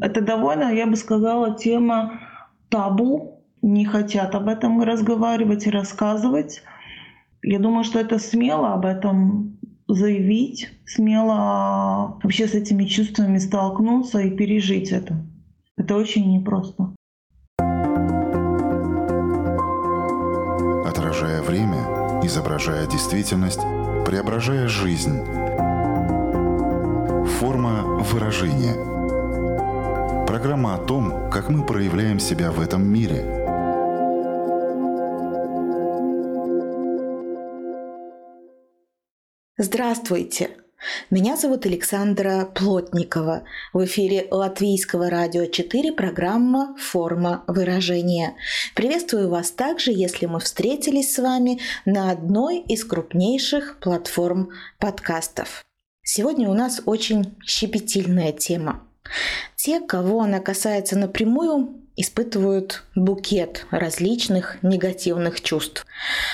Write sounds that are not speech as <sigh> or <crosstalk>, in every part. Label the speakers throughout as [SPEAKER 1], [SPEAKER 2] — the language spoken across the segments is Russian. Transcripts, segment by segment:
[SPEAKER 1] Это довольно, я бы сказала, тема табу. Не хотят об этом разговаривать и рассказывать. Я думаю, что это смело об этом заявить, смело вообще с этими чувствами столкнуться и пережить это. Это очень непросто.
[SPEAKER 2] Отражая время, изображая действительность, преображая жизнь. Форма выражения. Программа о том, как мы проявляем себя в этом мире –
[SPEAKER 3] Здравствуйте! Меня зовут Александра Плотникова. В эфире Латвийского радио 4 программа «Форма выражения». Приветствую вас также, если мы встретились с вами на одной из крупнейших платформ подкастов. Сегодня у нас очень щепетильная тема. Те, кого она касается напрямую, испытывают букет различных негативных чувств.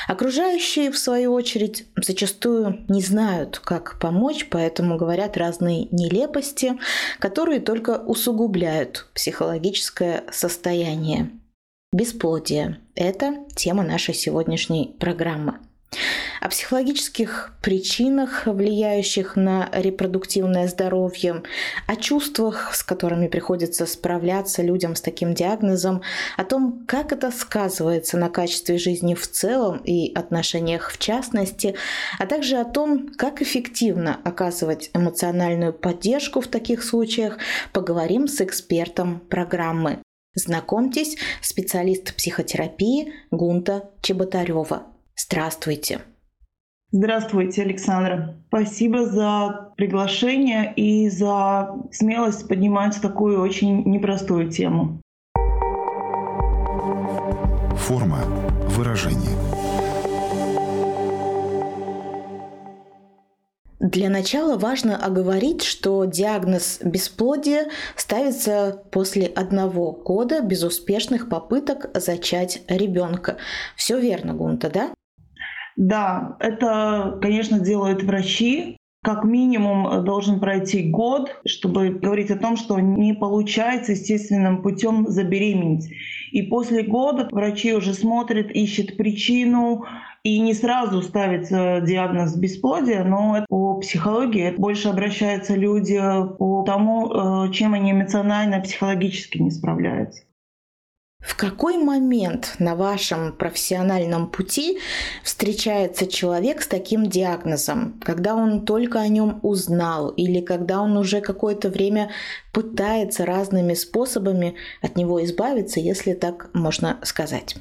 [SPEAKER 3] Окружающие, в свою очередь, зачастую не знают, как помочь, поэтому говорят разные нелепости, которые только усугубляют психологическое состояние. Бесплодие – это тема нашей сегодняшней программы о психологических причинах, влияющих на репродуктивное здоровье, о чувствах, с которыми приходится справляться людям с таким диагнозом, о том, как это сказывается на качестве жизни в целом и отношениях в частности, а также о том, как эффективно оказывать эмоциональную поддержку в таких случаях, поговорим с экспертом программы. Знакомьтесь, специалист психотерапии Гунта Чеботарева. Здравствуйте!
[SPEAKER 1] Здравствуйте, Александра. Спасибо за приглашение и за смелость поднимать такую очень непростую тему.
[SPEAKER 2] Форма выражения.
[SPEAKER 3] Для начала важно оговорить, что диагноз бесплодия ставится после одного года безуспешных попыток зачать ребенка. Все верно, Гунта, да?
[SPEAKER 1] Да, это, конечно, делают врачи. Как минимум должен пройти год, чтобы говорить о том, что не получается естественным путем забеременеть. И после года врачи уже смотрят, ищут причину, и не сразу ставится диагноз бесплодия, но по психологии больше обращаются люди по тому, э, чем они эмоционально, психологически не справляются.
[SPEAKER 3] В какой момент на вашем профессиональном пути встречается человек с таким диагнозом? Когда он только о нем узнал или когда он уже какое-то время пытается разными способами от него избавиться, если так можно сказать?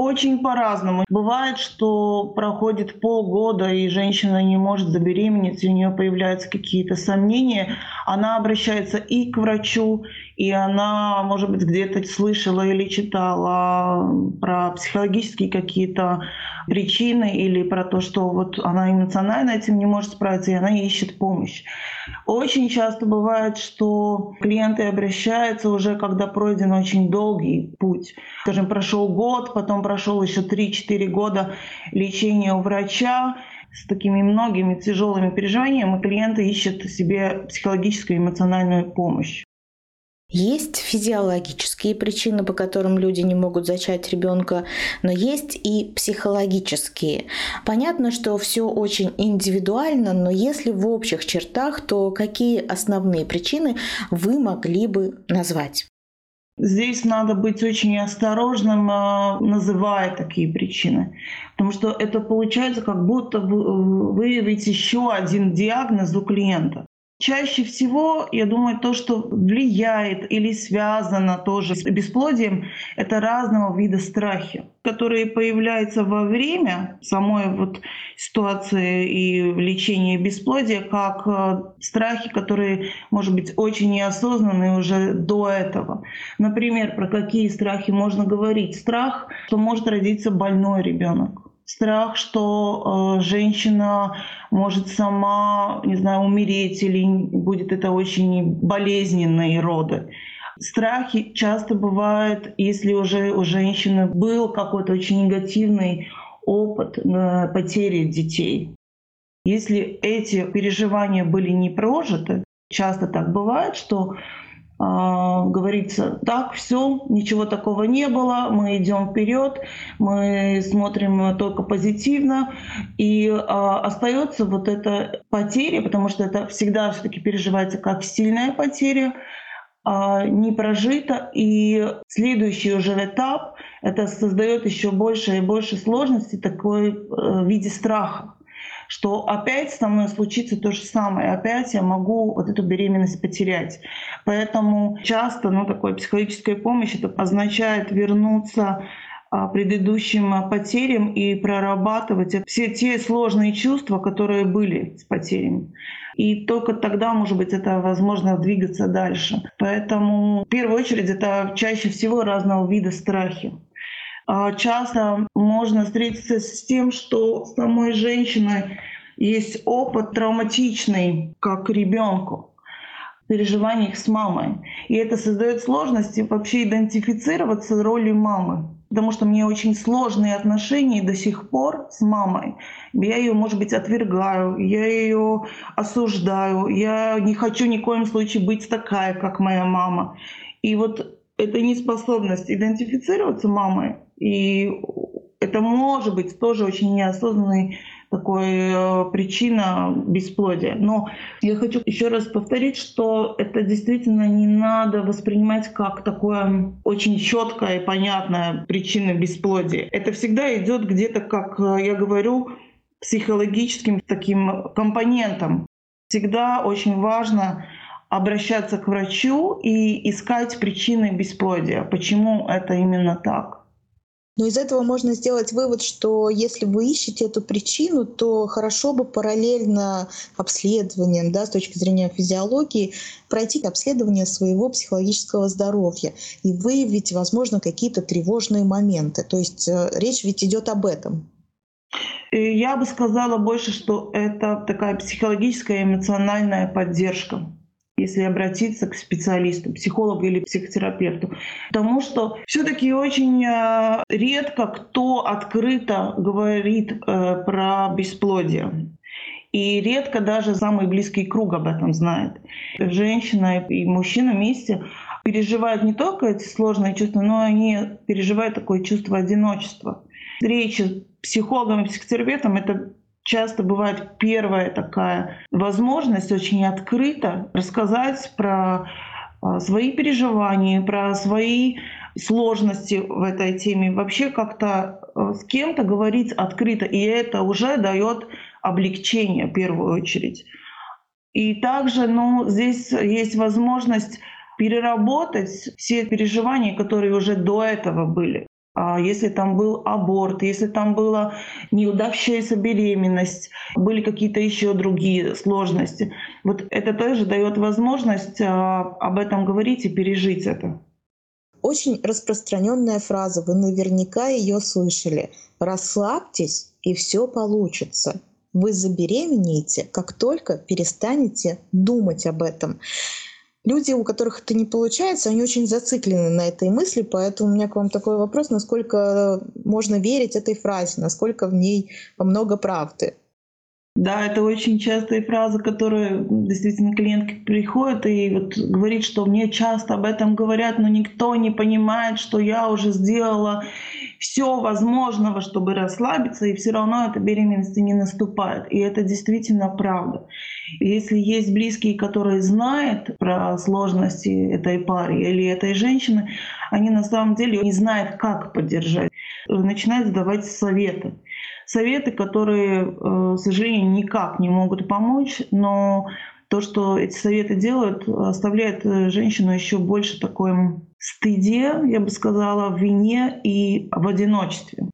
[SPEAKER 1] Очень по-разному. Бывает, что проходит полгода, и женщина не может забеременеть, у нее появляются какие-то сомнения. Она обращается и к врачу, и она, может быть, где-то слышала или читала про психологические какие-то причины или про то, что вот она эмоционально этим не может справиться, и она ищет помощь. Очень часто бывает, что клиенты обращаются уже, когда пройден очень долгий путь. Скажем, прошел год, потом прошел еще 3-4 года лечения у врача, с такими многими тяжелыми переживаниями, клиенты ищут себе психологическую и эмоциональную помощь.
[SPEAKER 3] Есть физиологические причины, по которым люди не могут зачать ребенка, но есть и психологические. Понятно, что все очень индивидуально, но если в общих чертах, то какие основные причины вы могли бы назвать?
[SPEAKER 1] Здесь надо быть очень осторожным, а, называя такие причины. Потому что это получается, как будто выявить еще один диагноз у клиента. Чаще всего, я думаю, то, что влияет или связано тоже с бесплодием, это разного вида страхи, которые появляются во время самой вот ситуации и лечения бесплодия, как э, страхи, которые, может быть, очень неосознанные уже до этого. Например, про какие страхи можно говорить? Страх, что может родиться больной ребенок страх, что э, женщина может сама, не знаю, умереть или будет это очень болезненные роды. Страхи часто бывают, если уже у женщины был какой-то очень негативный опыт э, потери детей. Если эти переживания были не прожиты, часто так бывает, что говорится, так, все, ничего такого не было, мы идем вперед, мы смотрим только позитивно, и а, остается вот эта потеря, потому что это всегда все-таки переживается как сильная потеря, а, не прожита, и следующий уже этап это создает еще больше и больше сложностей такой э, в виде страха что опять со мной случится то же самое, опять я могу вот эту беременность потерять. Поэтому часто ну, такой психологическая помощь это означает вернуться а, предыдущим потерям и прорабатывать все те сложные чувства, которые были с потерями. И только тогда, может быть, это возможно двигаться дальше. Поэтому в первую очередь это чаще всего разного вида страхи. А, часто можно встретиться с тем, что самой женщиной есть опыт травматичный, как ребенку переживаниях с мамой. И это создает сложности вообще идентифицироваться с ролью мамы. Потому что мне очень сложные отношения до сих пор с мамой. Я ее, может быть, отвергаю, я ее осуждаю, я не хочу ни в коем случае быть такая, как моя мама. И вот эта неспособность идентифицироваться мамой и это может быть тоже очень неосознанной такой э, причина бесплодия. Но я хочу еще раз повторить, что это действительно не надо воспринимать как такое очень четкая и понятная причина бесплодия. Это всегда идет где-то, как э, я говорю, психологическим таким компонентом. Всегда очень важно обращаться к врачу и искать причины бесплодия. Почему это именно так?
[SPEAKER 4] Но из этого можно сделать вывод, что если вы ищете эту причину, то хорошо бы параллельно обследованием, да, с точки зрения физиологии, пройти обследование своего психологического здоровья и выявить, возможно, какие-то тревожные моменты. То есть э, речь ведь идет об этом.
[SPEAKER 1] Я бы сказала больше, что это такая психологическая эмоциональная поддержка если обратиться к специалисту, психологу или психотерапевту. Потому что все-таки очень э, редко кто открыто говорит э, про бесплодие. И редко даже самый близкий круг об этом знает. Женщина и мужчина вместе переживают не только эти сложные чувства, но они переживают такое чувство одиночества. Встреча с психологом и психотерапевтом — это часто бывает первая такая возможность очень открыто рассказать про а, свои переживания, про свои сложности в этой теме, вообще как-то а, с кем-то говорить открыто, и это уже дает облегчение в первую очередь. И также ну, здесь есть возможность переработать все переживания, которые уже до этого были. А если там был аборт, если там была неудавшаяся беременность, были какие-то еще другие сложности. Вот это тоже дает возможность а, об этом говорить и пережить это.
[SPEAKER 4] Очень распространенная фраза, вы наверняка ее слышали. Расслабьтесь, и все получится. Вы забеременеете, как только перестанете думать об этом люди, у которых это не получается, они очень зациклены на этой мысли, поэтому у меня к вам такой вопрос, насколько можно верить этой фразе, насколько в ней много правды.
[SPEAKER 1] Да, это очень частая фраза, которая действительно клиентки приходит и вот говорит, что мне часто об этом говорят, но никто не понимает, что я уже сделала все возможного, чтобы расслабиться, и все равно эта беременность не наступает. И это действительно правда. Если есть близкие, которые знают про сложности этой пары или этой женщины, они на самом деле не знают, как поддержать. Начинают давать советы советы, которые, э, к сожалению, никак не могут помочь, но то, что эти советы делают, оставляет э, женщину еще больше такой стыде, я бы сказала, в вине и в одиночестве.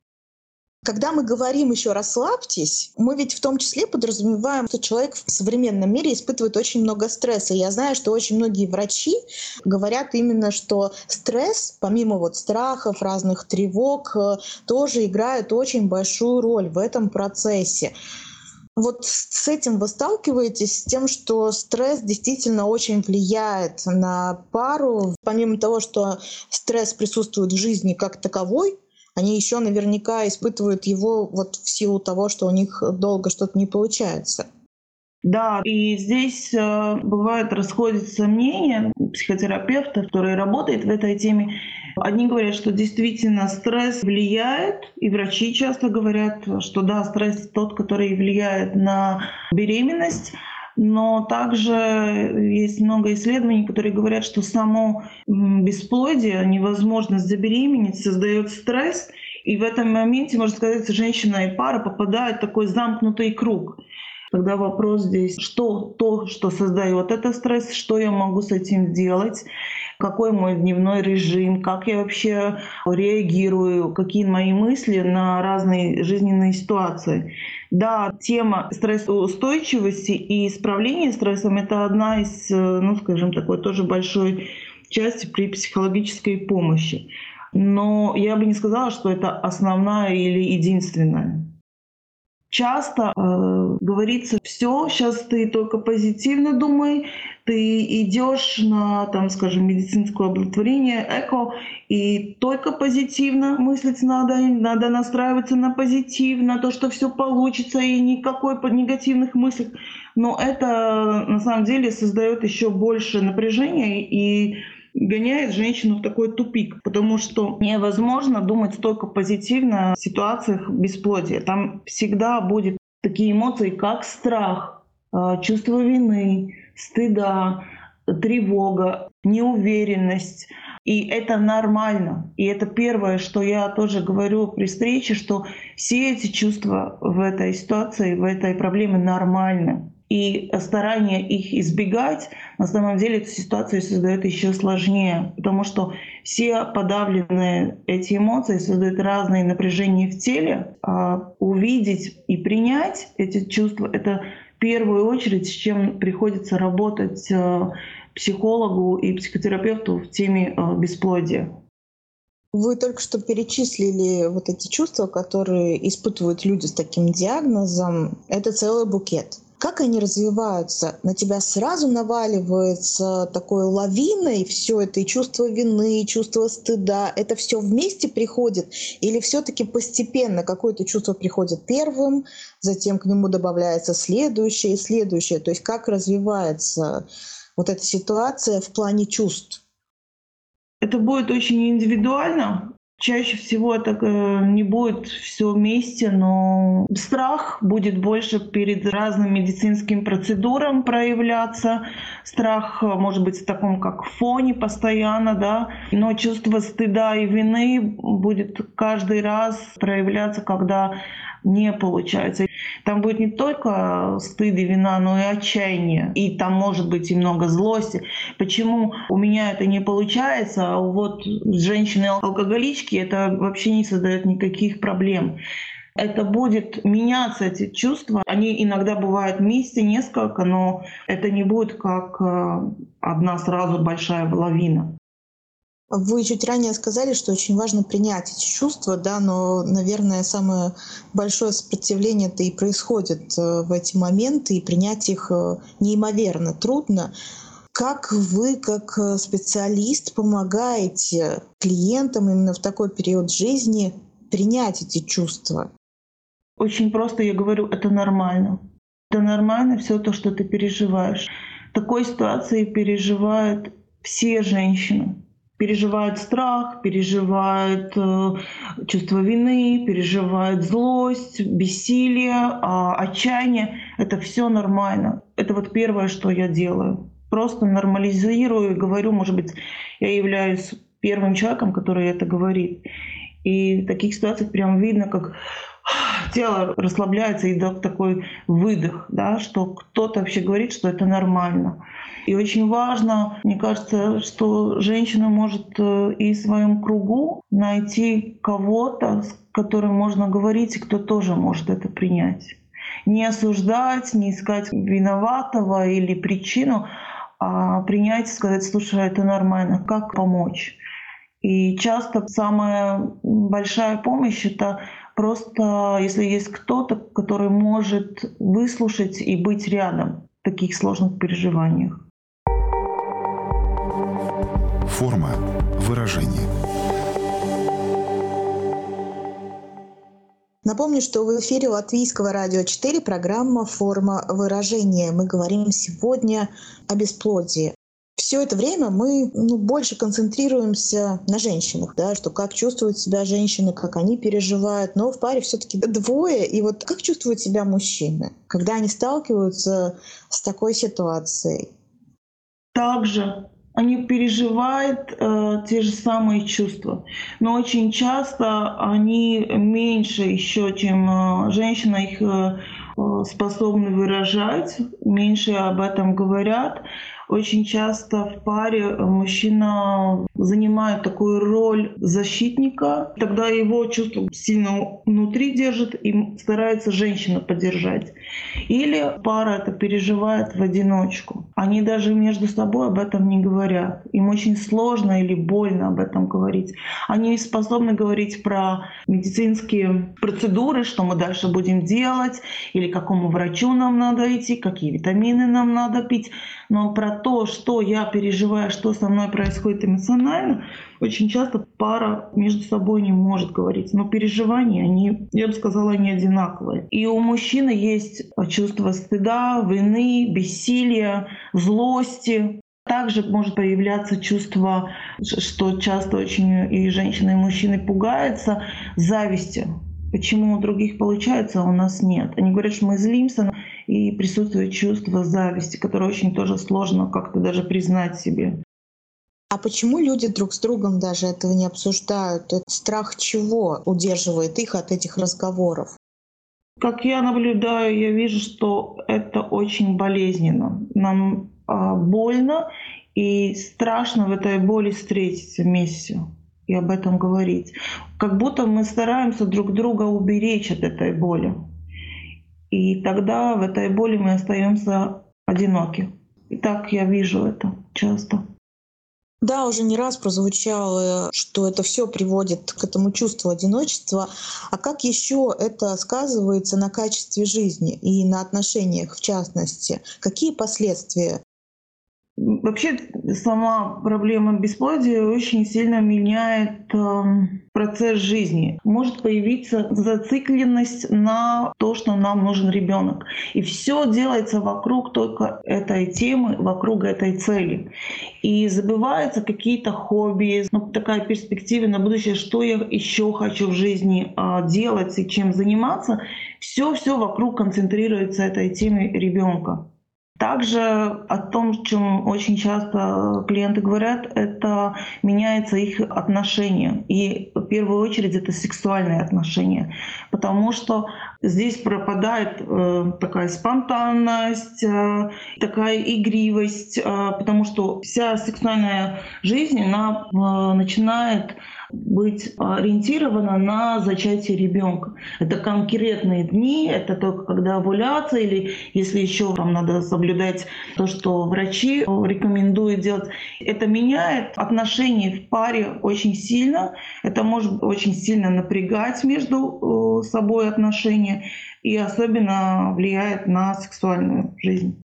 [SPEAKER 4] Когда мы говорим еще «расслабьтесь», мы ведь в том числе подразумеваем, что человек в современном мире испытывает очень много стресса. Я знаю, что очень многие врачи говорят именно, что стресс, помимо вот страхов, разных тревог, э, тоже играет очень большую роль в этом процессе. Вот с этим вы сталкиваетесь, с тем, что стресс действительно очень влияет на пару. Помимо того, что стресс присутствует в жизни как таковой, они еще наверняка испытывают его вот в силу того, что у них долго что-то не получается.
[SPEAKER 1] Да, и здесь э, бывает расходятся мнения психотерапевтов, которые работают в этой теме. Одни говорят, что действительно стресс влияет, и врачи часто говорят, что да, стресс тот, который влияет на беременность, но также есть много исследований, которые говорят, что само бесплодие, невозможность забеременеть создает стресс, и в этом моменте, можно сказать, женщина и пара попадают в такой замкнутый круг. Тогда вопрос здесь, что то, что создает этот стресс, что я могу с этим сделать, какой мой дневной режим, как я вообще реагирую, какие мои мысли на разные жизненные ситуации. Да, тема стрессоустойчивости и исправления стрессом – это одна из, ну, скажем, такой тоже большой части при психологической помощи. Но я бы не сказала, что это основная или единственная часто э, говорится, все, сейчас ты только позитивно думай, ты идешь на, там, скажем, медицинское облеготворение, эко, и только позитивно мыслить надо, надо настраиваться на позитив, на то, что все получится, и никакой негативных мыслей. Но это на самом деле создает еще больше напряжения и гоняет женщину в такой тупик, потому что невозможно думать только позитивно в ситуациях бесплодия. Там всегда будет такие эмоции, как страх, а, чувство вины, стыда, тревога, неуверенность. И это нормально. И это первое, что я тоже говорю при встрече, что все эти чувства в этой ситуации, в этой проблеме нормальны и старание их избегать, на самом деле эту ситуацию создает еще сложнее, потому что все подавленные эти эмоции создают разные напряжения в теле. А увидеть и принять эти чувства — это в первую очередь, с чем приходится работать э, психологу и психотерапевту в теме э, бесплодия.
[SPEAKER 4] Вы только что перечислили вот эти чувства, которые испытывают люди с таким диагнозом. Это целый букет. Как они развиваются? На тебя сразу наваливается такой лавиной все это, и чувство вины, и чувство стыда. Это все вместе приходит? Или все-таки постепенно какое-то чувство приходит первым, затем к нему добавляется следующее и следующее? То есть как развивается вот эта ситуация в плане чувств?
[SPEAKER 1] Это будет очень индивидуально. Чаще всего это не будет все вместе, но страх будет больше перед разным медицинским процедурам проявляться. Страх э, может быть в таком как фоне постоянно, да, но чувство стыда и вины будет каждый раз проявляться, когда не получается. Там будет не только стыд и вина, но и отчаяние. И там может быть и много злости. Почему у меня это не получается, а вот женщины-алкоголички это вообще не создает никаких проблем это будет меняться, эти чувства. Они иногда бывают вместе, несколько, но это не будет как э, одна сразу большая лавина.
[SPEAKER 4] Вы чуть ранее сказали, что очень важно принять эти чувства, да, но, наверное, самое большое сопротивление это и происходит э, в эти моменты, и принять их э, неимоверно трудно. Как вы, как э, специалист, помогаете клиентам именно в такой период жизни принять эти чувства?
[SPEAKER 1] Очень просто я говорю, это нормально. Это нормально все то, что ты переживаешь. В такой ситуации переживают все женщины переживают страх, переживают э, чувство вины, переживают злость, бессилие, э, отчаяние. Это все нормально. Это вот первое, что я делаю. Просто нормализирую и говорю, может быть, я являюсь первым человеком, который это говорит. И в таких ситуациях прям видно, как <sighs> тело расслабляется и такой выдох, да, что кто-то вообще говорит, что это нормально. И очень важно, мне кажется, что женщина может э, и в своем кругу найти кого-то, с которым можно говорить, и кто тоже может это принять. Не осуждать, не искать виноватого или причину, а принять и сказать, слушай, это нормально, как помочь. И часто самая большая помощь — это просто, если есть кто-то, который может выслушать и быть рядом в таких сложных переживаниях.
[SPEAKER 2] Форма выражения.
[SPEAKER 4] Напомню, что в эфире Латвийского радио 4 программа «Форма выражения». Мы говорим сегодня о бесплодии. Все это время мы ну, больше концентрируемся на женщинах, да, что как чувствуют себя женщины, как они переживают. Но в паре все-таки двое. И вот как чувствуют себя мужчины, когда они сталкиваются с такой ситуацией?
[SPEAKER 1] Также они переживают э, те же самые чувства, но очень часто они меньше еще, чем э, женщина их э, способны выражать, меньше об этом говорят. Очень часто в паре мужчина занимает такую роль защитника, тогда его чувство сильно внутри держит и старается женщина поддержать. Или пара это переживает в одиночку. Они даже между собой об этом не говорят. Им очень сложно или больно об этом говорить. Они способны говорить про медицинские процедуры, что мы дальше будем делать, или к какому врачу нам надо идти, какие витамины нам надо пить. Но про то, что я переживаю, что со мной происходит эмоционально, очень часто пара между собой не может говорить. Но переживания, они, я бы сказала, они одинаковые. И у мужчины есть чувство стыда, вины, бессилия, злости. Также может появляться чувство, что часто очень и женщины, и мужчины пугаются, зависти. Почему у других получается, а у нас нет? Они говорят, что мы злимся, и присутствует чувство зависти, которое очень тоже сложно как-то даже признать себе.
[SPEAKER 4] А почему люди друг с другом даже этого не обсуждают? Это страх чего удерживает их от этих разговоров?
[SPEAKER 1] Как я наблюдаю, я вижу, что это очень болезненно. Нам а, больно и страшно в этой боли встретиться вместе и об этом говорить. Как будто мы стараемся друг друга уберечь от этой боли. И тогда в этой боли мы остаемся одиноки. И так я вижу это часто.
[SPEAKER 4] Да, уже не раз прозвучало, что это все приводит к этому чувству одиночества. А как еще это сказывается на качестве жизни и на отношениях в частности? Какие последствия
[SPEAKER 1] Вообще сама проблема бесплодия очень сильно меняет э, процесс жизни. Может появиться зацикленность на то, что нам нужен ребенок. И все делается вокруг только этой темы, вокруг этой цели. И забываются какие-то хобби, ну, такая перспектива на будущее, что я еще хочу в жизни э, делать и чем заниматься. Все-все вокруг концентрируется этой теме ребенка. Также о том, чем очень часто клиенты говорят, это меняется их отношение. И в первую очередь это сексуальные отношения. Потому что здесь пропадает э, такая спонтанность, э, такая игривость, э, потому что вся сексуальная жизнь, она э, начинает быть ориентирована на зачатие ребенка. Это конкретные дни, это только когда овуляция или если еще там надо соблюдать то, что врачи рекомендуют делать. Это меняет отношения в паре очень сильно. Это может очень сильно напрягать между э, собой отношения и особенно влияет на сексуальную жизнь.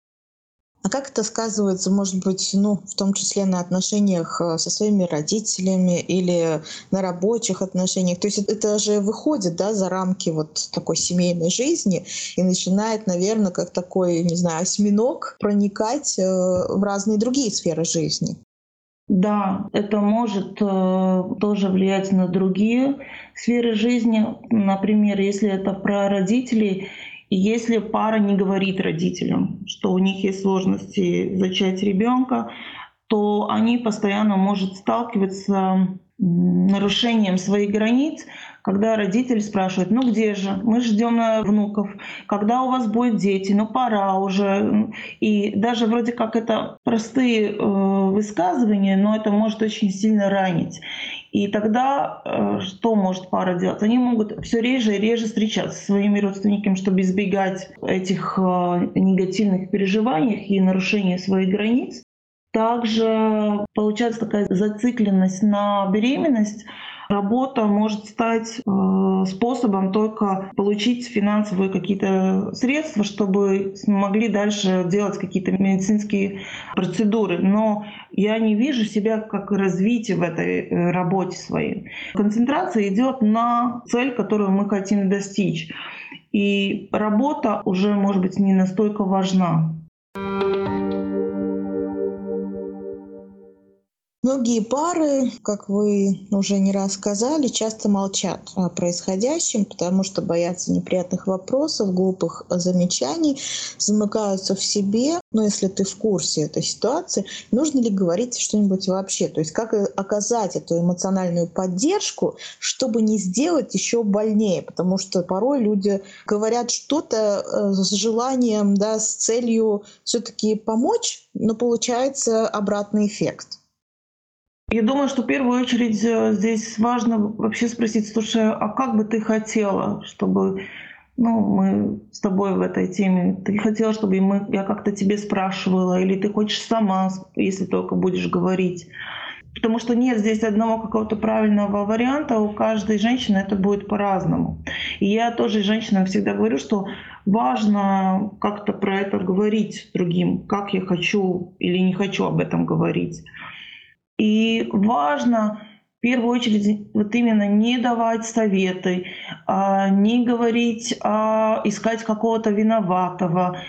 [SPEAKER 4] А как это сказывается, может быть, ну, в том числе на отношениях э, со своими родителями или на рабочих отношениях? То есть это же выходит да, за рамки вот такой семейной жизни и начинает, наверное, как такой, не знаю, осьминог проникать э, в разные другие сферы жизни.
[SPEAKER 1] Да, это может э, тоже влиять на другие сферы жизни. Например, если это про родителей, если пара не говорит родителям, что у них есть сложности зачать ребенка, то они постоянно могут сталкиваться нарушением своих границ, когда родители спрашивают, ну где же, мы ждем внуков, когда у вас будут дети, ну пора уже. И даже вроде как это простые э, высказывания, но это может очень сильно ранить. И тогда э, что может пара делать? Они могут все реже и реже встречаться со своими родственниками, чтобы избегать этих э, негативных переживаний и нарушения своих границ. Также получается такая зацикленность на беременность, Работа может стать э, способом только получить финансовые какие-то средства, чтобы могли дальше делать какие-то медицинские процедуры. Но я не вижу себя как развитие в этой э, работе своей. Концентрация идет на цель, которую мы хотим достичь. И работа уже, может быть, не настолько важна.
[SPEAKER 4] Многие пары, как вы уже не раз сказали, часто молчат о происходящем, потому что боятся неприятных вопросов, глупых замечаний, замыкаются в себе. Но если ты в курсе этой ситуации, нужно ли говорить что-нибудь вообще? То есть как оказать эту эмоциональную поддержку, чтобы не сделать еще больнее? Потому что порой люди говорят что-то э, с желанием, да, с целью все-таки помочь, но получается обратный эффект.
[SPEAKER 1] Я думаю, что в первую очередь э, здесь важно вообще спросить, слушай, а как бы ты хотела, чтобы ну, мы с тобой в этой теме. Ты хотела, чтобы мы, я как-то тебе спрашивала, или ты хочешь сама, если только будешь говорить. Потому что нет здесь одного какого-то правильного варианта, у каждой женщины это будет по-разному. И я тоже женщинам всегда говорю, что важно как-то про это говорить другим, как я хочу или не хочу об этом говорить. И важно в первую очередь вот именно не давать советы, а не говорить, а искать какого-то виноватого,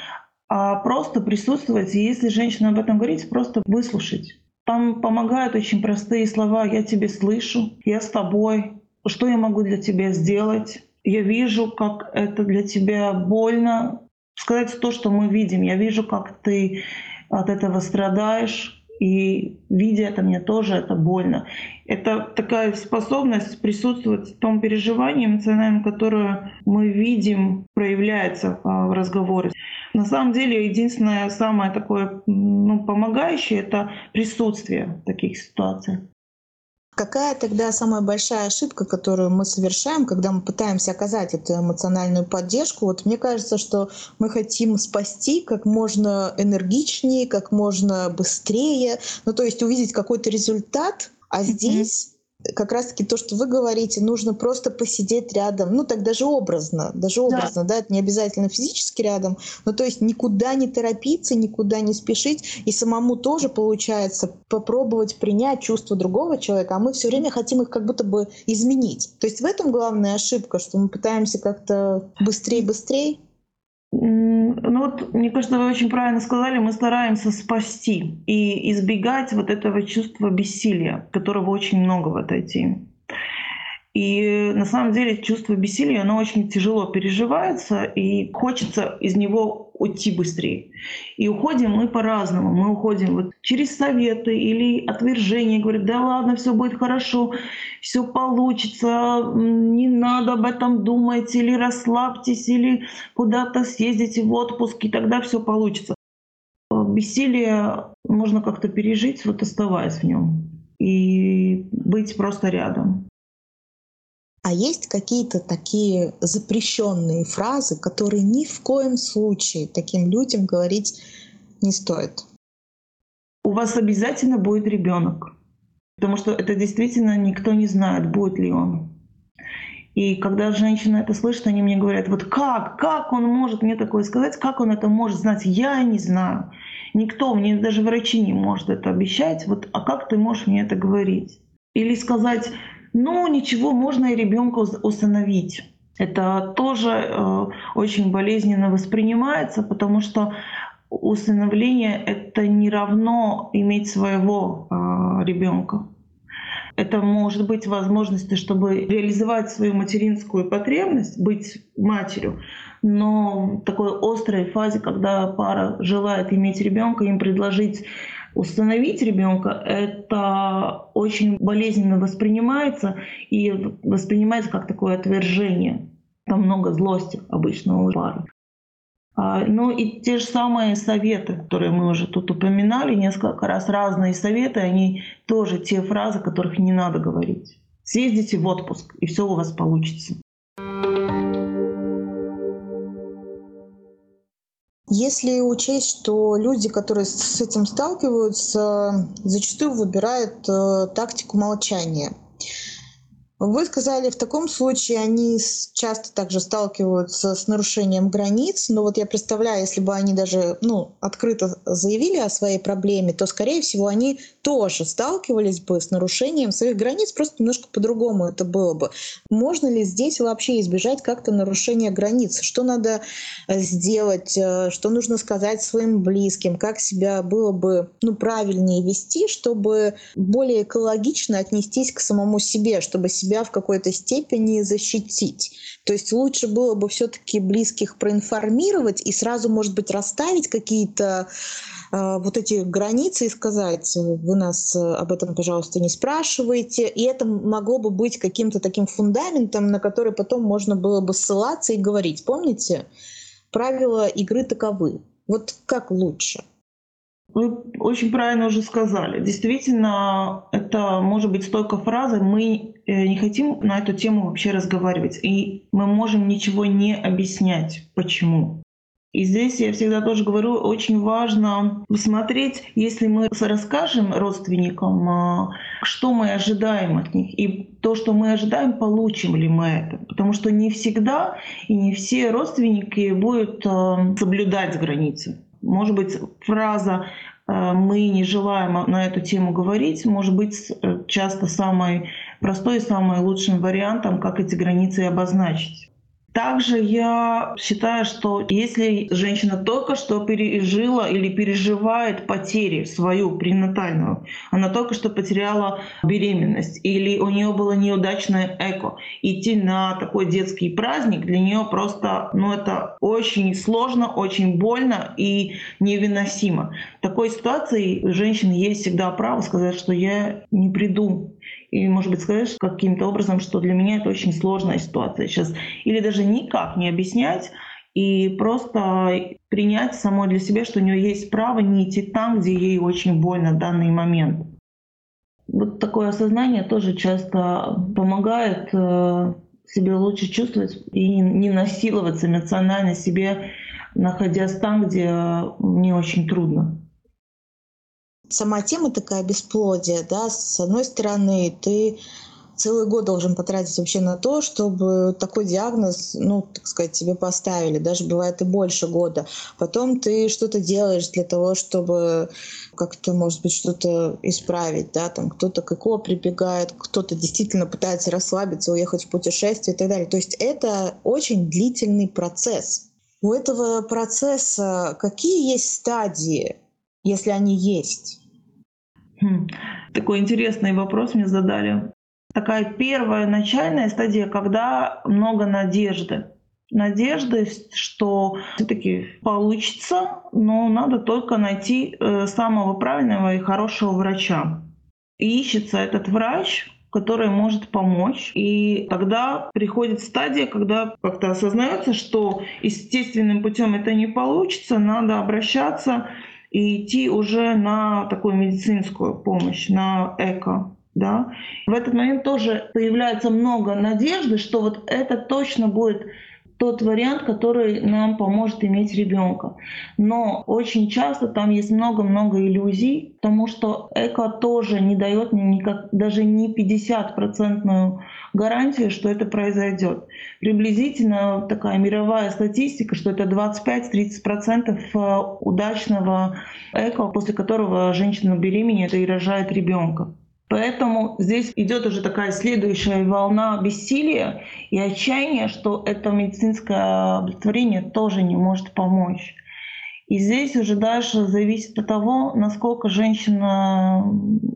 [SPEAKER 1] а просто присутствовать. И если женщина об этом говорит, просто выслушать. Там помогают очень простые слова «я тебе слышу», «я с тобой», «что я могу для тебя сделать», «я вижу, как это для тебя больно». Сказать то, что мы видим. «Я вижу, как ты от этого страдаешь», и видя это, мне тоже это больно. Это такая способность присутствовать в том переживании эмоциональном, которое мы видим, проявляется а, в разговоре. На самом деле, единственное самое такое ну, помогающее — это присутствие в таких ситуациях.
[SPEAKER 4] Какая тогда самая большая ошибка, которую мы совершаем, когда мы пытаемся оказать эту эмоциональную поддержку? Вот мне кажется, что мы хотим спасти как можно энергичнее, как можно быстрее, ну то есть увидеть какой-то результат, а здесь как раз-таки то, что вы говорите, нужно просто посидеть рядом, ну так даже образно, даже образно, да, да это не обязательно физически рядом, но то есть никуда не торопиться, никуда не спешить, и самому тоже получается попробовать принять чувства другого человека, а мы все время хотим их как будто бы изменить. То есть в этом главная ошибка, что мы пытаемся как-то быстрее-быстрее.
[SPEAKER 1] Ну вот, мне кажется, вы очень правильно сказали, мы стараемся спасти и избегать вот этого чувства бессилия, которого очень много в этой теме. И на самом деле чувство бессилия, оно очень тяжело переживается, и хочется из него уйти быстрее. И уходим мы по-разному. Мы уходим вот через советы или отвержение, говорят, да ладно, все будет хорошо, все получится, не надо об этом думать, или расслабьтесь, или куда-то съездите в отпуск, и тогда все получится. Бессилие можно как-то пережить, вот оставаясь в нем, и быть просто рядом.
[SPEAKER 4] А есть какие-то такие запрещенные фразы, которые ни в коем случае таким людям говорить не стоит?
[SPEAKER 1] У вас обязательно будет ребенок, потому что это действительно никто не знает, будет ли он. И когда женщина это слышит, они мне говорят, вот как, как он может мне такое сказать, как он это может знать, я не знаю. Никто, мне даже врачи не может это обещать, вот, а как ты можешь мне это говорить? Или сказать, ну, ничего, можно и ребенка установить. Это тоже э, очень болезненно воспринимается, потому что усыновление это не равно иметь своего э, ребенка. Это может быть возможность, чтобы реализовать свою материнскую потребность, быть матерью, но в такой острой фазе, когда пара желает иметь ребенка, им предложить Установить ребенка это очень болезненно воспринимается и воспринимается как такое отвержение. Там много злости обычно у пары. А, ну и те же самые советы, которые мы уже тут упоминали несколько раз, разные советы, они тоже те фразы, которых не надо говорить. Съездите в отпуск, и все у вас получится.
[SPEAKER 4] Если учесть, что люди, которые с этим сталкиваются, зачастую выбирают э, тактику молчания. Вы сказали, в таком случае они часто также сталкиваются с нарушением границ, но вот я представляю, если бы они даже ну, открыто заявили о своей проблеме, то, скорее всего, они тоже сталкивались бы с нарушением своих границ, просто немножко по-другому это было бы. Можно ли здесь вообще избежать как-то нарушения границ? Что надо э, сделать, э, что нужно сказать своим близким, как себя было бы ну, правильнее вести, чтобы более экологично отнестись к самому себе, чтобы себя себя в какой-то степени защитить. То есть лучше было бы все-таки близких проинформировать и сразу, может быть, расставить какие-то э, вот эти границы и сказать, вы нас э, об этом, пожалуйста, не спрашивайте. И это могло бы быть каким-то таким фундаментом, на который потом можно было бы ссылаться и говорить. Помните? Правила игры таковы. Вот как лучше?
[SPEAKER 1] Вы очень правильно уже сказали. Действительно, это может быть столько фразы. Мы э, не хотим на эту тему вообще разговаривать. И мы можем ничего не объяснять, почему. И здесь я всегда тоже говорю, очень важно посмотреть, если мы расскажем родственникам, а, что мы ожидаем от них, и то, что мы ожидаем, получим ли мы это. Потому что не всегда и не все родственники будут а, соблюдать границы. Может быть, фраза э, «мы не желаем на эту тему говорить» может быть э, часто самой простой и самым лучшим вариантом, как эти границы обозначить. Также я считаю, что если женщина только что пережила или переживает потери свою пренатальную, она только что потеряла беременность или у нее было неудачное эко, идти на такой детский праздник для нее просто, ну это очень сложно, очень больно и невыносимо. В такой ситуации у женщины есть всегда право сказать, что я не приду и, может быть, сказать каким-то образом, что для меня это очень сложная ситуация сейчас. Или даже никак не объяснять, и просто принять самой для себя, что у нее есть право не идти там, где ей очень больно в данный момент. Вот такое осознание тоже часто помогает э, себе лучше чувствовать и не насиловаться эмоционально себе, находясь там, где мне очень трудно
[SPEAKER 4] сама тема такая бесплодия, да, с одной стороны, ты целый год должен потратить вообще на то, чтобы такой диагноз, ну, так сказать, тебе поставили. Даже бывает и больше года. Потом ты что-то делаешь для того, чтобы как-то, может быть, что-то исправить, да, там кто-то к ЭКО прибегает, кто-то действительно пытается расслабиться, уехать в путешествие и так далее. То есть это очень длительный процесс. У этого процесса какие есть стадии, если они есть?
[SPEAKER 1] Хм. Такой интересный вопрос мне задали. Такая первая начальная стадия, когда много надежды. Надежды, что все-таки получится, но надо только найти э, самого правильного и хорошего врача. И ищется этот врач, который может помочь. И тогда приходит стадия, когда как-то осознается, что естественным путем это не получится, надо обращаться и идти уже на такую медицинскую помощь, на эко. Да? В этот момент тоже появляется много надежды, что вот это точно будет тот вариант, который нам поможет иметь ребенка. Но очень часто там есть много-много иллюзий, потому что эко тоже не дает никак, даже не 50% гарантию, что это произойдет. Приблизительно такая мировая статистика, что это 25-30% э, удачного эко, после которого женщина беременеет и рожает ребенка. Поэтому здесь идет уже такая следующая волна бессилия и отчаяния, что это медицинское облегчение тоже не может помочь. И здесь уже дальше зависит от того, насколько женщина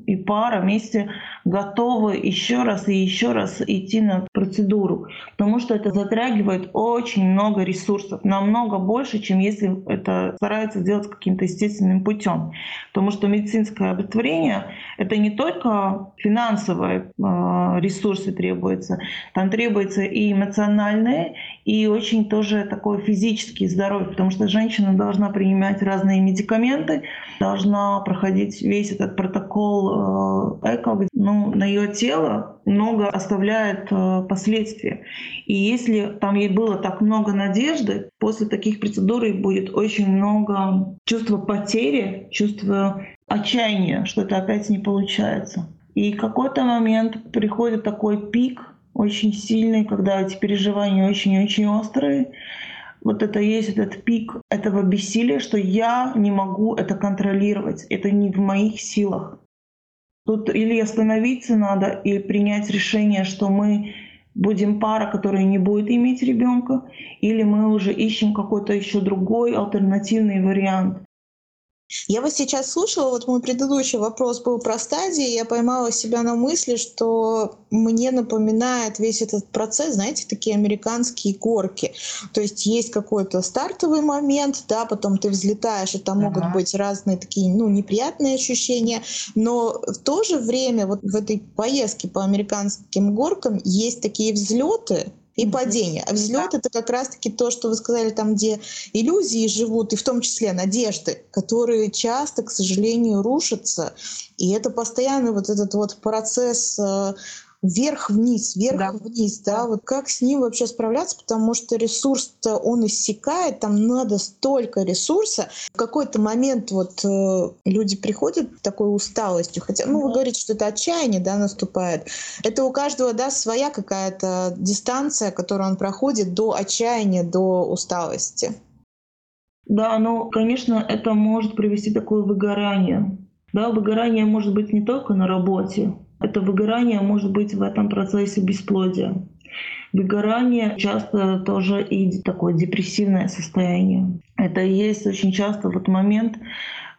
[SPEAKER 1] и пара вместе готовы еще раз и еще раз идти на процедуру. Потому что это затрагивает очень много ресурсов, намного больше, чем если это старается сделать каким-то естественным путем. Потому что медицинское оплодотворение — это не только финансовые э, ресурсы требуются, там требуется и эмоциональные, и очень тоже такое физическое здоровье, потому что женщина должна принимать разные медикаменты, должна проходить весь этот протокол э, ЭКО, ну, на ее тело много оставляет э, последствия. И если там ей было так много надежды, после таких процедур будет очень много чувства потери, чувства отчаяния, что это опять не получается. И какой-то момент приходит такой пик, очень сильный, когда эти переживания очень-очень острые. Вот это есть этот пик этого бессилия, что я не могу это контролировать, это не в моих силах. Тут или остановиться надо, или принять решение, что мы будем пара, которая не будет иметь ребенка, или мы уже ищем какой-то еще другой альтернативный вариант.
[SPEAKER 4] Я вот сейчас слушала, вот мой предыдущий вопрос был про стадии, я поймала себя на мысли, что мне напоминает весь этот процесс, знаете, такие американские горки. То есть есть какой-то стартовый момент, да, потом ты взлетаешь, и там ага. могут быть разные такие, ну, неприятные ощущения, но в то же время вот в этой поездке по американским горкам есть такие взлеты, и падение. А взлет да. это как раз-таки то, что вы сказали, там, где иллюзии живут, и в том числе надежды, которые часто, к сожалению, рушатся. И это постоянно вот этот вот процесс э, вверх-вниз, вверх-вниз, да. да, вот как с ним вообще справляться, потому что ресурс-то он иссякает, там надо столько ресурса. В какой-то момент вот э, люди приходят такой усталостью, хотя, ну, да. вы говорите, что это отчаяние, да, наступает. Это у каждого, да, своя какая-то дистанция, которую он проходит до отчаяния, до усталости.
[SPEAKER 1] Да, ну, конечно, это может привести к такое выгорание. Да, выгорание может быть не только на работе, это выгорание может быть в этом процессе бесплодия. Выгорание часто тоже и такое депрессивное состояние. Это и есть очень часто вот момент,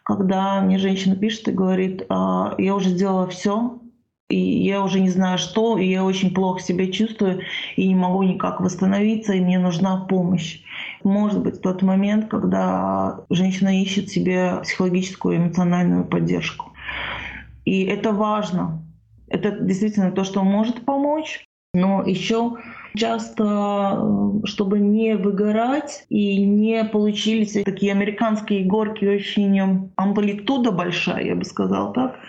[SPEAKER 1] когда мне женщина пишет и говорит, «А, я уже сделала все, и я уже не знаю что, и я очень плохо себя чувствую, и не могу никак восстановиться, и мне нужна помощь. Может быть тот момент, когда женщина ищет себе психологическую эмоциональную поддержку. И это важно, это действительно то, что может помочь, но еще часто, э, чтобы не выгорать и не получились такие американские горки, очень амплитуда большая, я бы сказала так,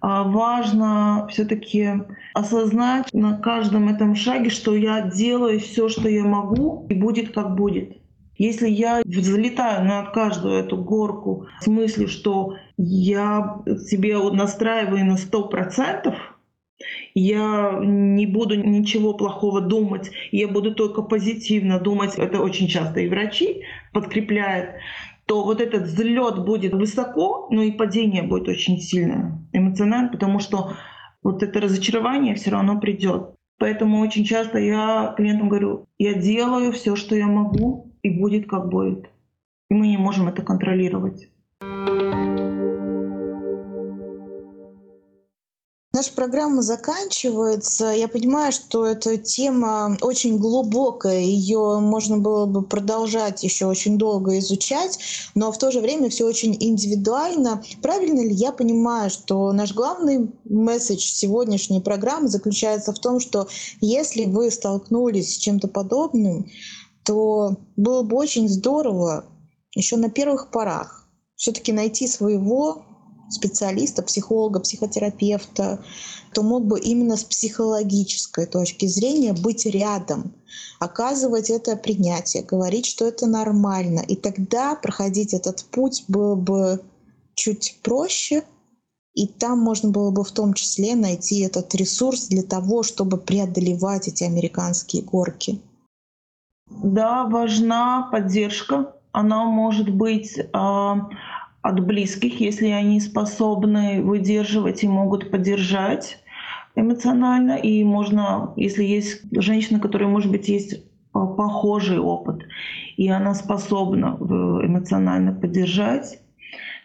[SPEAKER 1] а важно все-таки осознать на каждом этом шаге, что я делаю все, что я могу, и будет как будет. Если я взлетаю на каждую эту горку в смысле, что я себе настраиваю на сто процентов, я не буду ничего плохого думать, я буду только позитивно думать, это очень часто и врачи подкрепляют, то вот этот взлет будет высоко, но и падение будет очень сильное эмоционально, потому что вот это разочарование все равно придет. Поэтому очень часто я клиентам говорю, я делаю все, что я могу, и будет как будет. И мы не можем это контролировать.
[SPEAKER 4] Наша программа заканчивается. Я понимаю, что эта тема очень глубокая, ее можно было бы продолжать еще очень долго изучать, но в то же время все очень индивидуально. Правильно ли я понимаю, что наш главный месседж сегодняшней программы заключается в том, что если вы столкнулись с чем-то подобным, то было бы очень здорово еще на первых порах все-таки найти своего специалиста, психолога, психотерапевта, кто мог бы именно с психологической точки зрения быть рядом, оказывать это принятие, говорить, что это нормально. И тогда проходить этот путь было бы чуть проще, и там можно было бы в том числе найти этот ресурс для того, чтобы преодолевать эти американские горки.
[SPEAKER 1] Да, важна поддержка. Она может быть э, от близких, если они способны выдерживать и могут поддержать эмоционально. И можно, если есть женщина, которая, может быть, есть похожий опыт, и она способна эмоционально поддержать,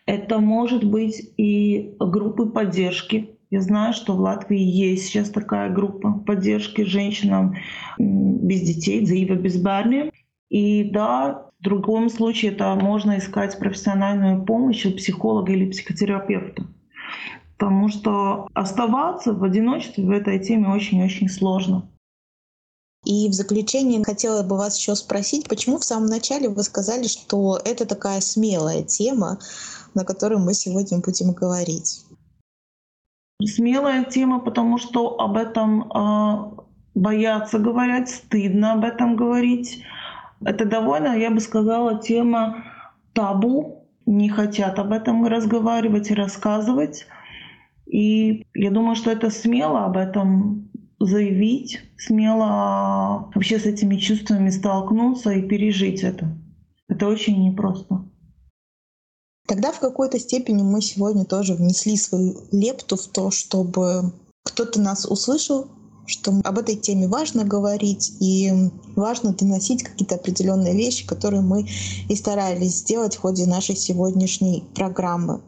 [SPEAKER 1] это может быть и группы поддержки, я знаю, что в Латвии есть сейчас такая группа поддержки женщинам без детей, Заива без барни. И да, в другом случае это можно искать профессиональную помощь у психолога или психотерапевта. Потому что оставаться в одиночестве в этой теме очень-очень сложно.
[SPEAKER 4] И в заключение хотела бы вас еще спросить, почему в самом начале вы сказали, что это такая смелая тема, на которой мы сегодня будем говорить?
[SPEAKER 1] Смелая тема, потому что об этом э, боятся говорить, стыдно об этом говорить. Это довольно, я бы сказала, тема табу. Не хотят об этом разговаривать и рассказывать. И я думаю, что это смело об этом заявить, смело вообще с этими чувствами столкнуться и пережить это. Это очень непросто.
[SPEAKER 4] Тогда в какой-то степени мы сегодня тоже внесли свою лепту в то, чтобы кто-то нас услышал, что об этой теме важно говорить и важно доносить какие-то определенные вещи, которые мы и старались сделать в ходе нашей сегодняшней программы.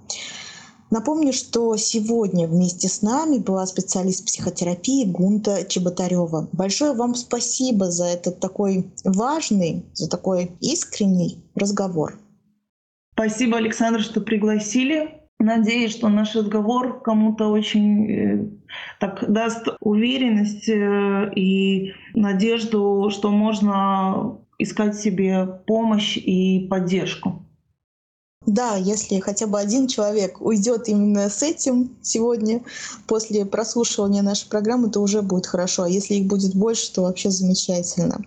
[SPEAKER 4] Напомню, что сегодня вместе с нами была специалист психотерапии Гунта Чеботарева. Большое вам спасибо за этот такой важный, за такой искренний разговор.
[SPEAKER 1] Спасибо, Александр, что пригласили. Надеюсь, что наш разговор кому-то очень э, так даст уверенность э, и надежду, что можно искать себе помощь и поддержку.
[SPEAKER 4] Да, если хотя бы один человек уйдет именно с этим сегодня, после прослушивания нашей программы, то уже будет хорошо. А если их будет больше, то вообще замечательно.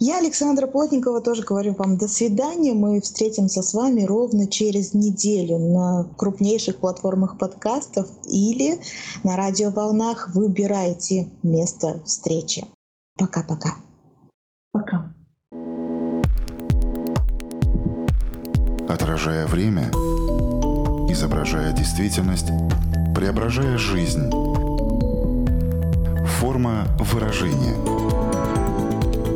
[SPEAKER 4] Я, Александра Плотникова, тоже говорю вам до свидания. Мы встретимся с вами ровно через неделю на крупнейших платформах подкастов или на радиоволнах. Выбирайте место встречи. Пока-пока.
[SPEAKER 1] Пока.
[SPEAKER 2] Отражая время, изображая действительность, преображая жизнь. Форма выражения.